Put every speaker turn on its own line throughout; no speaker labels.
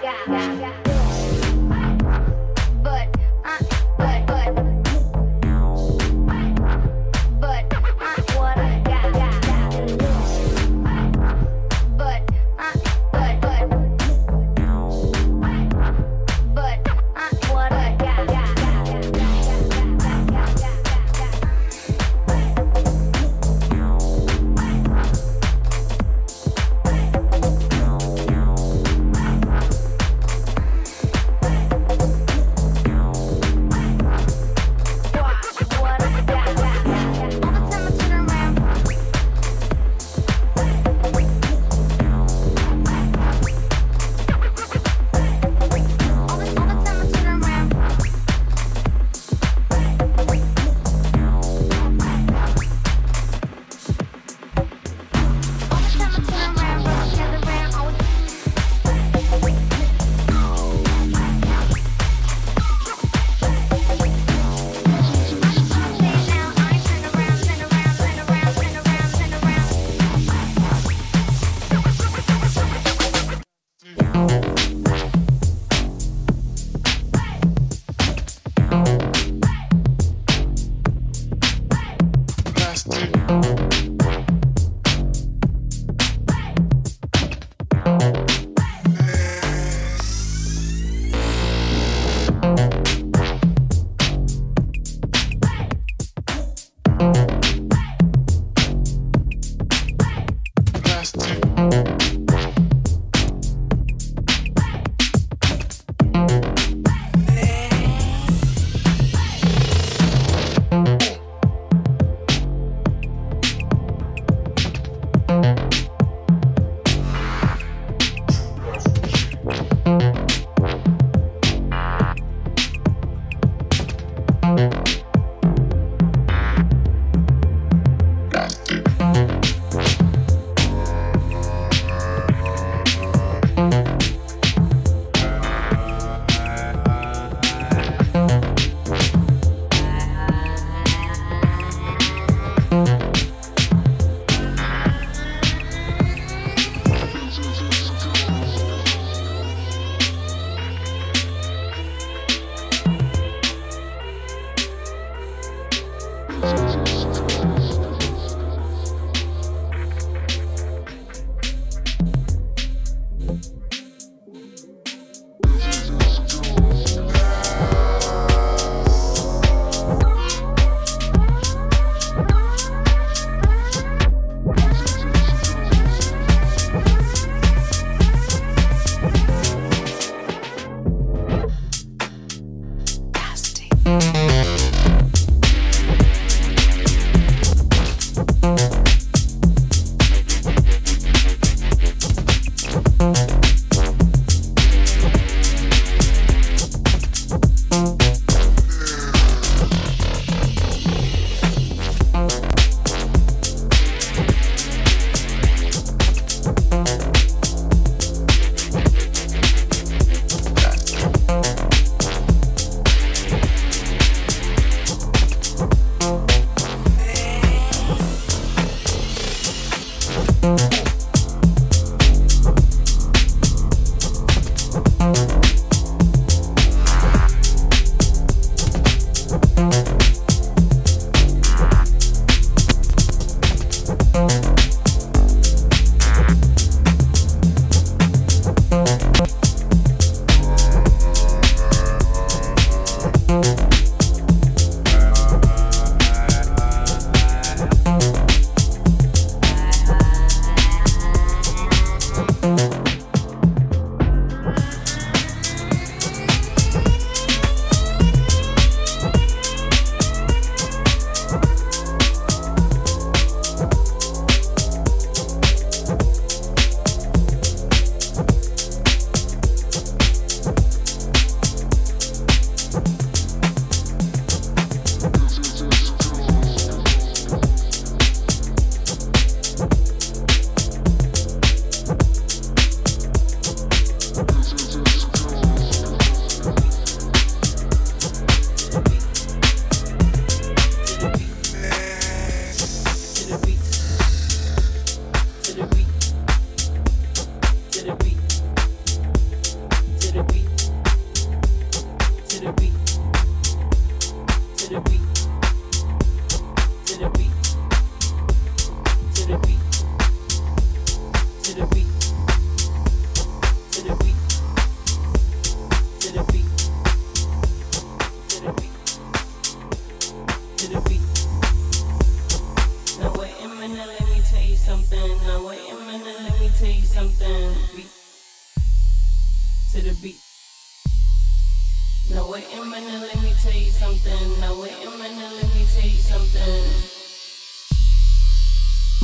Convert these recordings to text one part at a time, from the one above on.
yeah, yeah, yeah.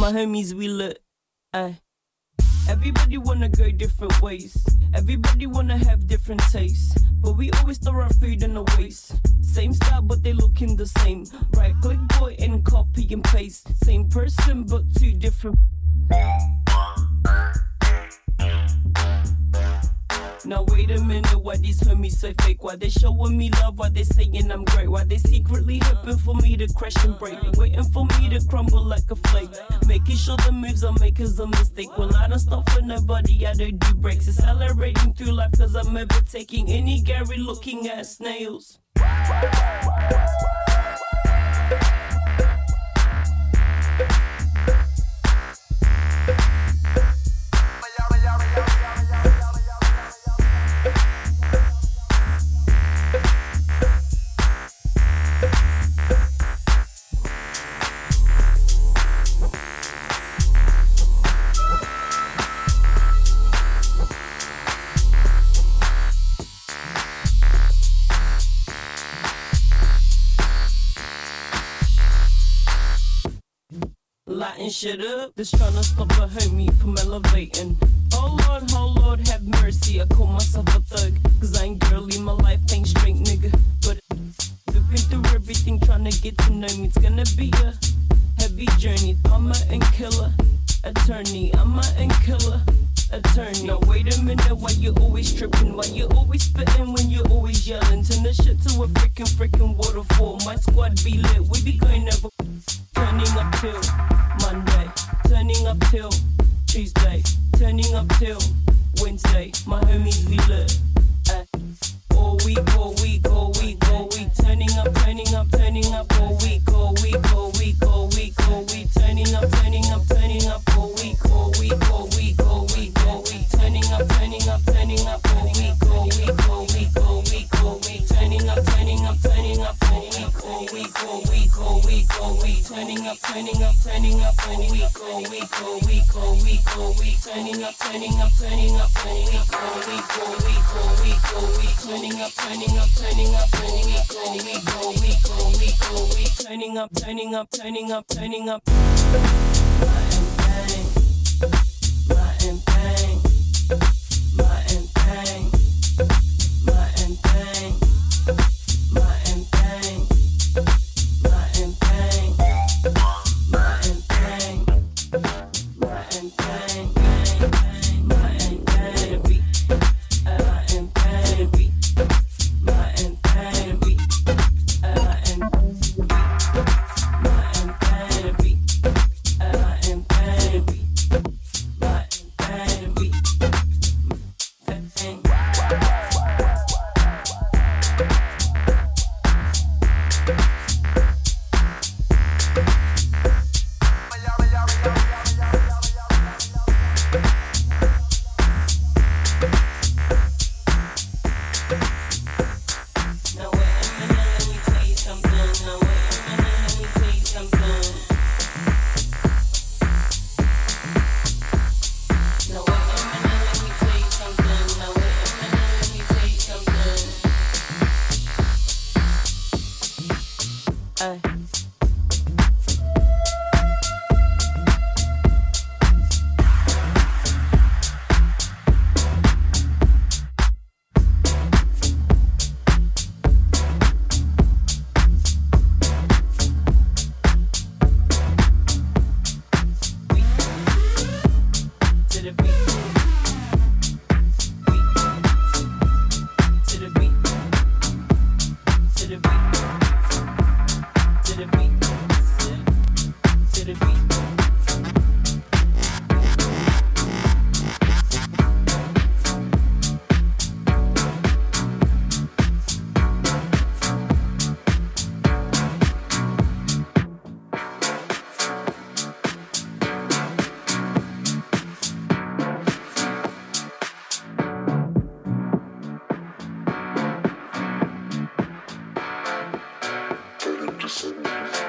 My homies, we lit. Aye. Everybody wanna go different ways. Everybody wanna have different tastes. But we always throw our food in the waste. Same style, but they looking the same. Right click boy and copy and paste. Same person, but two different. Now wait a minute, why these homies so fake? Why they showing me love? Why they saying I'm great? Why they secretly hoping for me to crash and break? Waiting for me to crumble like a flake. Making sure the moves I make is a mistake. Well, I don't stop for nobody, I don't do breaks. Accelerating through life cause I'm ever taking any Gary looking at snails. Shit up. Trying to stop a homie from elevating. Oh Lord, oh Lord, have mercy. I call myself a thug, cause I ain't girly, my life ain't straight, nigga. But been through everything trying to get to know me. It's gonna be a heavy journey. I'm an killer, attorney. I'm an killer, attorney. Now wait a minute, why you always tripping? Why you always spitting when you always yelling? Turn the shit to a freaking freaking waterfall. My squad be lit, we be going never turning up till
hill.
Peace.